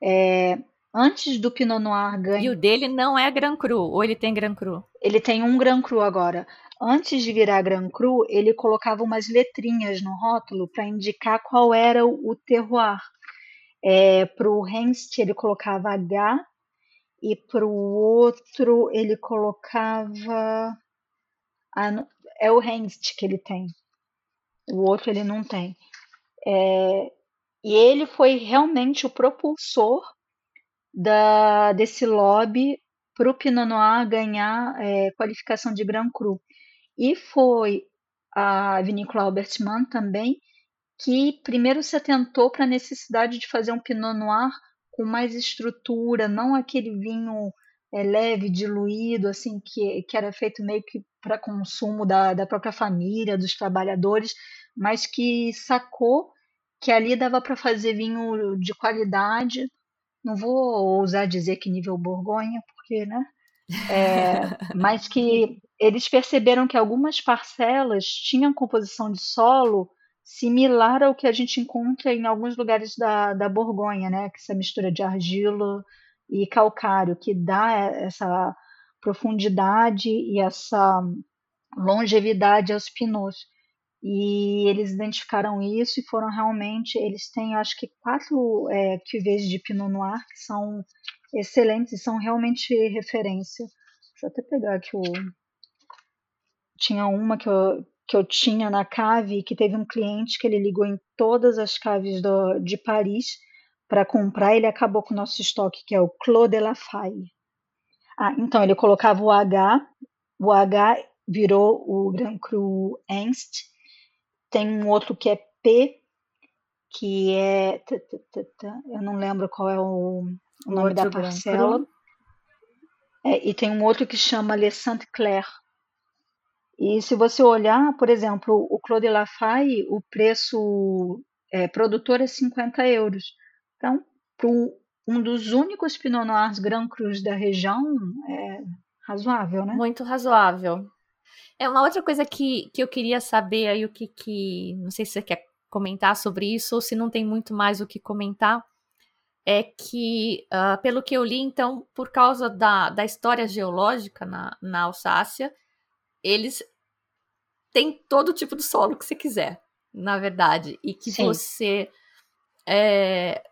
É, antes do Pinot Noir ganhar. E o dele não é Gran Cru, ou ele tem Gran Cru? Ele tem um Gran Cru agora. Antes de virar Gran Cru, ele colocava umas letrinhas no rótulo para indicar qual era o terroir. É, para o Henst ele colocava H e para o outro ele colocava. Ah, é o Hengst que ele tem. O outro ele não tem. É, e ele foi realmente o propulsor da, desse lobby para o Pinot Noir ganhar é, qualificação de Grand Cru. E foi a vinícola Albert Mann também que primeiro se atentou para a necessidade de fazer um Pinot Noir com mais estrutura, não aquele vinho é, leve, diluído, assim, que, que era feito meio que para consumo da, da própria família, dos trabalhadores, mas que sacou que ali dava para fazer vinho de qualidade. Não vou ousar dizer que nível Borgonha, porque, né? É, mas que eles perceberam que algumas parcelas tinham composição de solo similar ao que a gente encontra em alguns lugares da, da Borgonha, né? Que essa mistura de argila e calcário, que dá essa profundidade e essa longevidade aos pinos. E eles identificaram isso e foram realmente. Eles têm, acho que, quatro é, cuvées de Pinot Noir que são excelentes e são realmente referência. Deixa eu até pegar aqui o. Tinha uma que eu, que eu tinha na cave que teve um cliente que ele ligou em todas as caves do, de Paris para comprar, ele acabou com o nosso estoque, que é o Clos de la Faille. Ah, então ele colocava o H, o H virou o Grand Cru Ernst, tem um outro que é P, que é. Eu não lembro qual é o, o nome da parcela. É, e tem um outro que chama Le Sainte-Claire. E se você olhar, por exemplo, o Claude Lafay, o preço é, produtor é 50 euros. Então, para um dos únicos Pinot Noirs Grand Cruz da região, é razoável, né? Muito razoável. É uma outra coisa que, que eu queria saber aí, o que, que. Não sei se você quer comentar sobre isso ou se não tem muito mais o que comentar. É que, uh, pelo que eu li, então, por causa da, da história geológica na, na Alsácia, eles têm todo tipo de solo que você quiser, na verdade. E que Sim. você. É,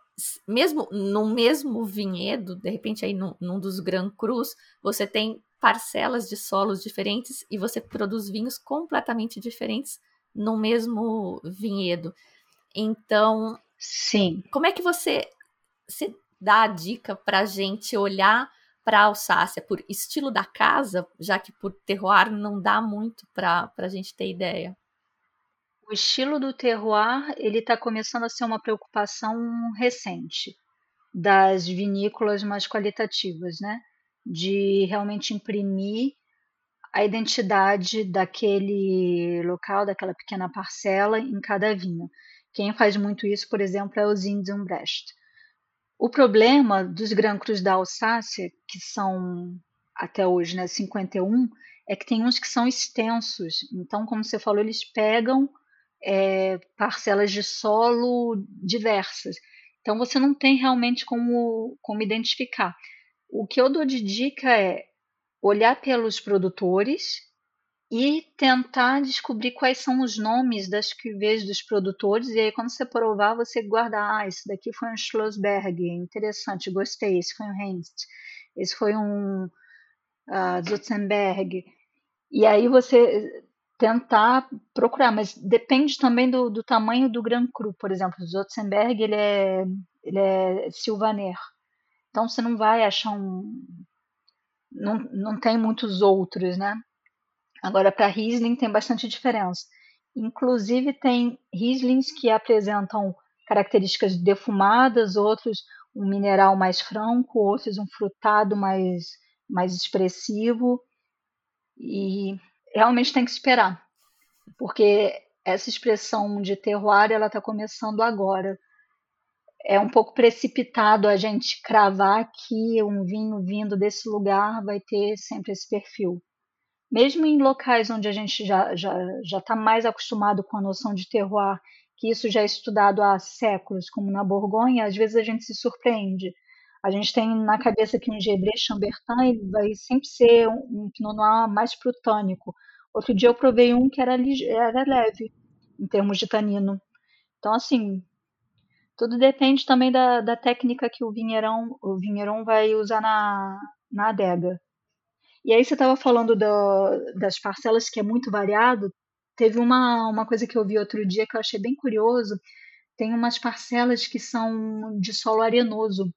mesmo no mesmo vinhedo, de repente aí num, num dos Gran Cruz, você tem parcelas de solos diferentes e você produz vinhos completamente diferentes no mesmo vinhedo. Então, sim. Como é que você se dá a dica para gente olhar para a Alsácia por estilo da casa, já que por terroir não dá muito para a gente ter ideia? O estilo do terroir ele está começando a ser uma preocupação recente das vinícolas mais qualitativas, né? de realmente imprimir a identidade daquele local, daquela pequena parcela em cada vinho. Quem faz muito isso, por exemplo, é o Zinzenbrecht. O problema dos Gran Crus da Alsácia, que são até hoje né, 51, é que tem uns que são extensos. Então, como você falou, eles pegam é, parcelas de solo diversas. Então, você não tem realmente como, como identificar o que eu dou de dica é olhar pelos produtores e tentar descobrir quais são os nomes das cuvées dos produtores. E aí, quando você provar, você guarda. Ah, esse daqui foi um Schlossberg, interessante, gostei. Esse foi um Hengst, esse foi um uh, Zutzenberg. E aí você tentar procurar, mas depende também do, do tamanho do Gran Cru. Por exemplo, o Zutzenberg ele é, ele é Sylvaner. Então você não vai achar um. Não, não tem muitos outros, né? Agora, para Riesling tem bastante diferença. Inclusive, tem Rieslings que apresentam características defumadas, outros um mineral mais franco, outros um frutado mais, mais expressivo. E realmente tem que esperar, porque essa expressão de terroir ela está começando agora é um pouco precipitado a gente cravar que um vinho vindo desse lugar vai ter sempre esse perfil. Mesmo em locais onde a gente já já já está mais acostumado com a noção de terroir, que isso já é estudado há séculos, como na Borgonha, às vezes a gente se surpreende. A gente tem na cabeça que um Gebré Chambertin vai sempre ser um, Pinot Noir mais frutânico. Outro dia eu provei um que era, era leve, em termos de tanino. Então, assim, tudo depende também da, da técnica que o vinheirão, o vinheirão vai usar na, na adega. E aí você estava falando do, das parcelas que é muito variado. Teve uma, uma coisa que eu vi outro dia que eu achei bem curioso. Tem umas parcelas que são de solo arenoso.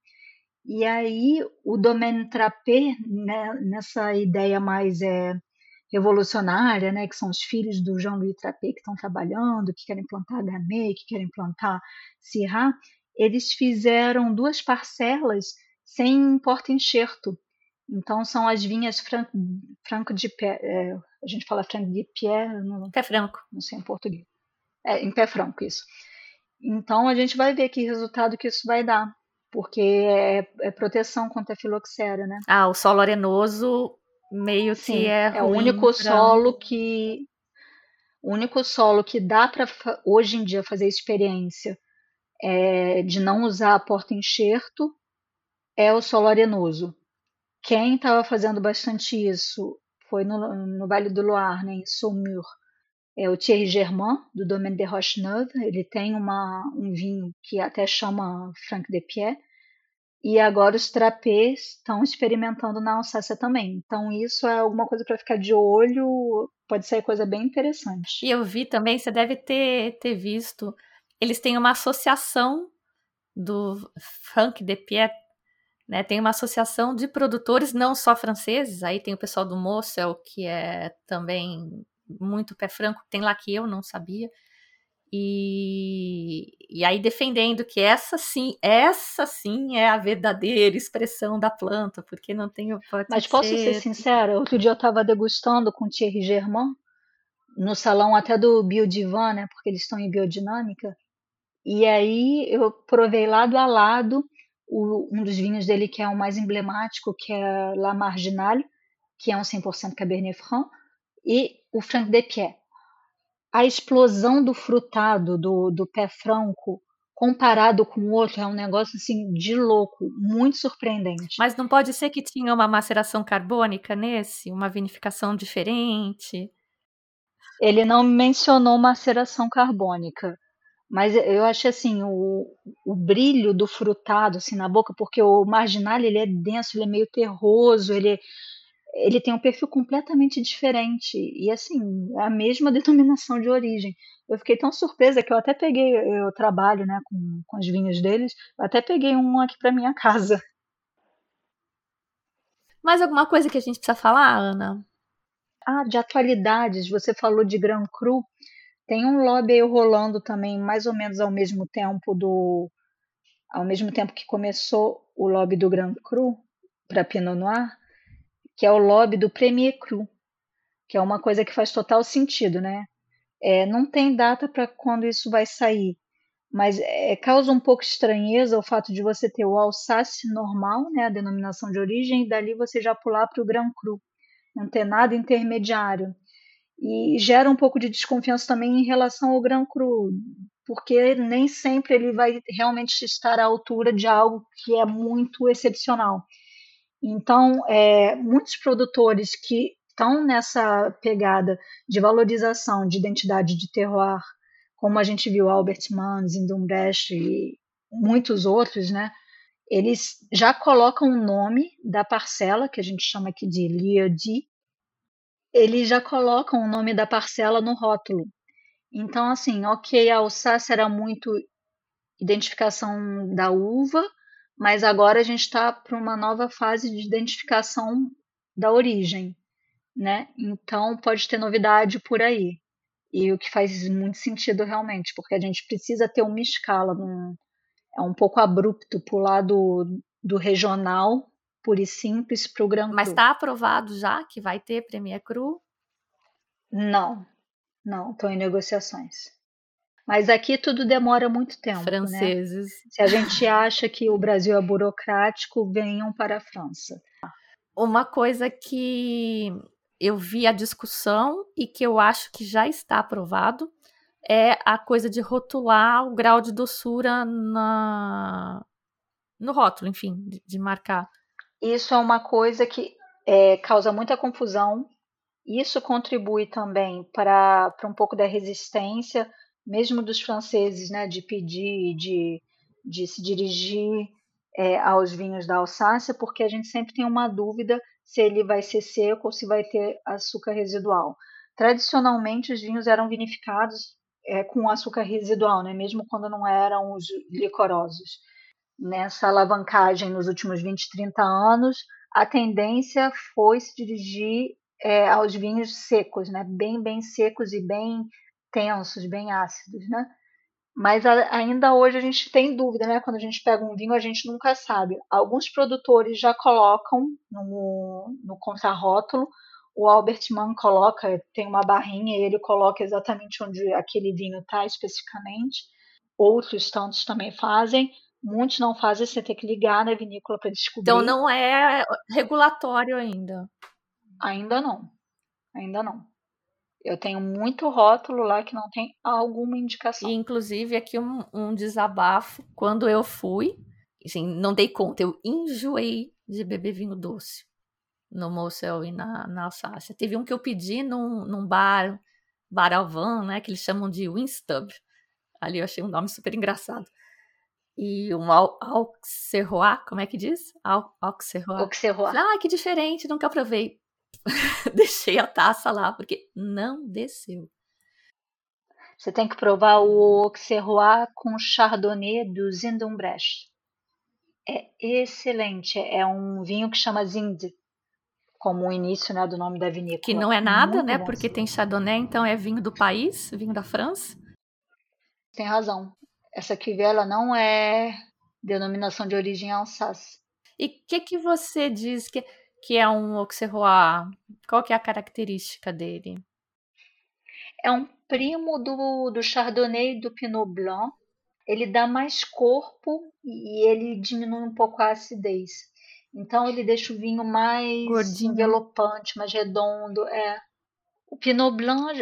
E aí o domaine trapé, né, nessa ideia mais é, revolucionária, né, que são os filhos do Jean-Louis Trappé que estão trabalhando, que querem plantar Gamay, que querem plantar Syrah, eles fizeram duas parcelas sem porta-enxerto. Então são as vinhas franco, franco de pé, é, a gente fala franco de pé, não, pé franco, não sei em português. É, em pé franco isso. Então a gente vai ver que resultado que isso vai dar, porque é, é proteção contra a filoxera, né? Ah, o solo arenoso meio Sim, que é, é o único pra... solo que o único solo que dá para hoje em dia fazer experiência é, de não usar a porta enxerto é o solo arenoso. Quem estava fazendo bastante isso foi no, no Vale do Loire, né, em Saumur. É o Thierry Germain, do Domaine de Roche-Neuve. Ele tem uma, um vinho que até chama Franck de Pierre, e agora os trapês estão experimentando na Alsácia também. Então isso é alguma coisa para ficar de olho, pode ser coisa bem interessante. E eu vi também, você deve ter, ter visto, eles têm uma associação do Franck de Piet, né? Tem uma associação de produtores não só franceses, aí tem o pessoal do Mosel, que é também muito pé franco, tem lá que eu não sabia. E, e aí defendendo que essa sim, essa sim é a verdadeira expressão da planta, porque não tem o Mas posso ser sincera, outro dia eu estava degustando com Thierry Germain, no salão até do Biodivan, né, porque eles estão em biodinâmica, e aí eu provei lado a lado o, um dos vinhos dele que é o mais emblemático, que é La Marginale, que é um 100% Cabernet Franc, e o Franc de Pierre. A explosão do frutado do, do pé franco comparado com o outro é um negócio assim de louco, muito surpreendente. Mas não pode ser que tinha uma maceração carbônica nesse, uma vinificação diferente? Ele não mencionou maceração carbônica, mas eu acho assim o, o brilho do frutado assim na boca, porque o marginal ele é denso, ele é meio terroso, ele ele tem um perfil completamente diferente e assim é a mesma denominação de origem. Eu fiquei tão surpresa que eu até peguei, eu trabalho né, com, com os vinhos deles, eu até peguei um aqui para minha casa. Mais alguma coisa que a gente precisa falar, Ana? Ah, de atualidades, você falou de Grand Cru. Tem um lobby aí rolando também, mais ou menos ao mesmo tempo do ao mesmo tempo que começou o lobby do Grand Cru para Pinot Noir que é o lobby do Premier Cru, que é uma coisa que faz total sentido, né? É, não tem data para quando isso vai sair, mas é, causa um pouco estranheza o fato de você ter o Alsace normal, né, a denominação de origem, e dali você já pular para o Grand Cru, não ter nada intermediário. E gera um pouco de desconfiança também em relação ao Grand Cru, porque nem sempre ele vai realmente estar à altura de algo que é muito excepcional. Então, é, muitos produtores que estão nessa pegada de valorização de identidade de terroir, como a gente viu Albert Mann, Zindumbrecht e muitos outros, né? Eles já colocam o nome da parcela, que a gente chama aqui de Liedi, eles já colocam o nome da parcela no rótulo. Então, assim, ok, a Alsácia era muito identificação da uva, mas agora a gente está para uma nova fase de identificação da origem, né? Então pode ter novidade por aí. E o que faz muito sentido realmente, porque a gente precisa ter uma escala, num, é um pouco abrupto pular do, do regional puro e simples para o Gran Mas está aprovado já que vai ter Premier Cru? Não, não, estou em negociações. Mas aqui tudo demora muito tempo. Né? Franceses. Né? Se a gente acha que o Brasil é burocrático, venham para a França. Uma coisa que eu vi a discussão e que eu acho que já está aprovado é a coisa de rotular o grau de doçura na... no rótulo, enfim, de, de marcar. Isso é uma coisa que é, causa muita confusão. Isso contribui também para um pouco da resistência mesmo dos franceses, né, de pedir, de, de se dirigir é, aos vinhos da Alsácia, porque a gente sempre tem uma dúvida se ele vai ser seco ou se vai ter açúcar residual. Tradicionalmente, os vinhos eram vinificados é, com açúcar residual, né, mesmo quando não eram os licorosos. Nessa alavancagem nos últimos 20, 30 anos, a tendência foi se dirigir é, aos vinhos secos, né, bem, bem secos e bem tensos, bem ácidos, né? Mas a, ainda hoje a gente tem dúvida, né? Quando a gente pega um vinho, a gente nunca sabe. Alguns produtores já colocam no, no contrarótulo. O Albert Mann coloca, tem uma barrinha e ele coloca exatamente onde aquele vinho está especificamente. Outros tantos também fazem. Muitos não fazem, você tem que ligar na vinícola para descobrir. Então não é regulatório ainda. Ainda não. Ainda não. Eu tenho muito rótulo lá que não tem alguma indicação. E, inclusive, aqui um, um desabafo. Quando eu fui, assim, não dei conta, eu enjoei de beber vinho doce no Mosel e na, na Alsácia. Teve um que eu pedi num, num bar, bar Alvan, né, que eles chamam de Winstub. Ali eu achei um nome super engraçado. E um Auxerrois, como é que diz? Auxerrois. Auxerrois. Ah, que diferente, nunca provei. deixei a taça lá, porque não desceu. Você tem que provar o Auxerrois com Chardonnay do Zindumbrecht. É excelente. É um vinho que chama Zind, como o início né, do nome da vinícola. Que não é nada, Muito né? Porque tem Chardonnay, então é vinho do país, vinho da França. tem razão. Essa cuvée ela não é denominação de origem Alsace. E o que, que você diz que, que é um Auxerrois? Qual que é a característica dele? É um primo do, do Chardonnay e do Pinot Blanc. Ele dá mais corpo e ele diminui um pouco a acidez. Então ele deixa o vinho mais Gordinho. envelopante, mais redondo. É. O Pinot Blanc,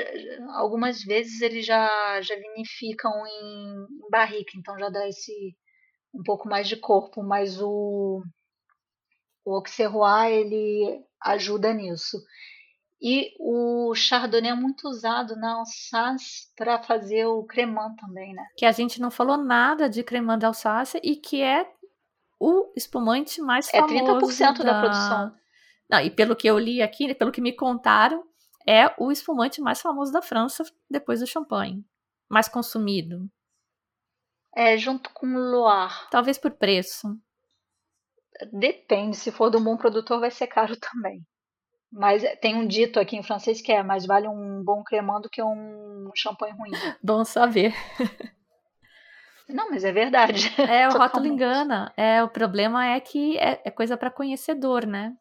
algumas vezes eles já, já vinificam em, em barrica, então já dá esse um pouco mais de corpo, mas o, o Auxerrois ele ajuda nisso. E o Chardonnay é muito usado na Alsace para fazer o cremant também, né? Que a gente não falou nada de cremant da Alsácia e que é o espumante mais É famoso 30% da produção. Não, e pelo que eu li aqui, pelo que me contaram, é o espumante mais famoso da França depois do champanhe. Mais consumido. É junto com o Loire. Talvez por preço. Depende, se for de um bom produtor vai ser caro também. Mas tem um dito aqui em francês que é mais vale um bom cremant do que um champanhe ruim. Bom saber. Não, mas é verdade. É, o rótulo engana. É, o problema é que é, é coisa para conhecedor, né?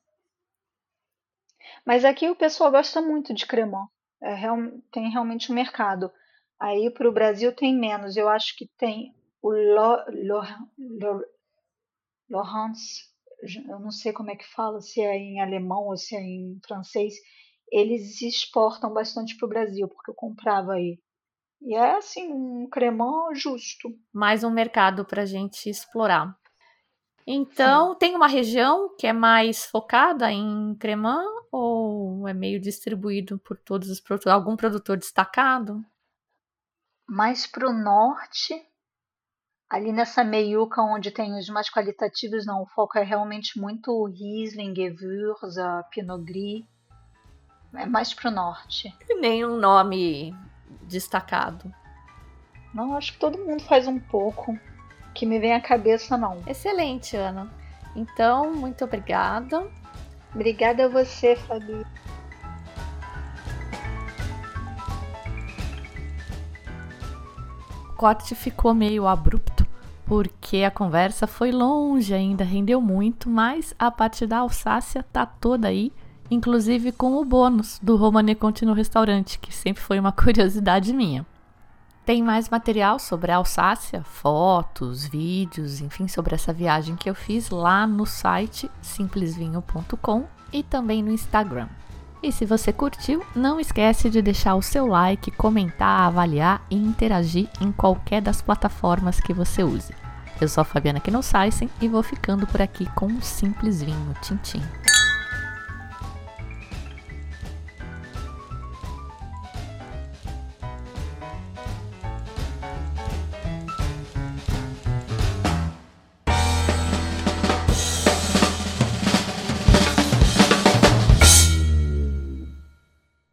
Mas aqui o pessoal gosta muito de cremant. É, real- tem realmente um mercado. Aí para o Brasil tem menos. Eu acho que tem o Lo, Lo, Lo, Laurence, eu não sei como é que fala, se é em alemão ou se é em francês. Eles exportam bastante para o Brasil, porque eu comprava aí. E é assim, um cremant justo. Mais um mercado para gente explorar. Então, tem uma região que é mais focada em cremant ou é meio distribuído por todos os produtores? Algum produtor destacado? Mais para o norte, ali nessa meiuca onde tem os mais qualitativos, não, o foco é realmente muito Riesling, Gewürz, Pinot Gris. É mais para o norte. E nenhum nome destacado. Não, acho que todo mundo faz um pouco. Que me vem à cabeça, não. Excelente, Ana. Então, muito obrigada. Obrigada a você, Fabi. O corte ficou meio abrupto porque a conversa foi longe ainda, rendeu muito, mas a parte da Alsácia tá toda aí, inclusive com o bônus do Romane Conti no restaurante, que sempre foi uma curiosidade minha. Tem mais material sobre a Alsácia, fotos, vídeos, enfim, sobre essa viagem que eu fiz lá no site simplesvinho.com e também no Instagram. E se você curtiu, não esquece de deixar o seu like, comentar, avaliar e interagir em qualquer das plataformas que você use. Eu sou a Fabiana Knossaisen e vou ficando por aqui com um simples vinho. Tchim, tchim.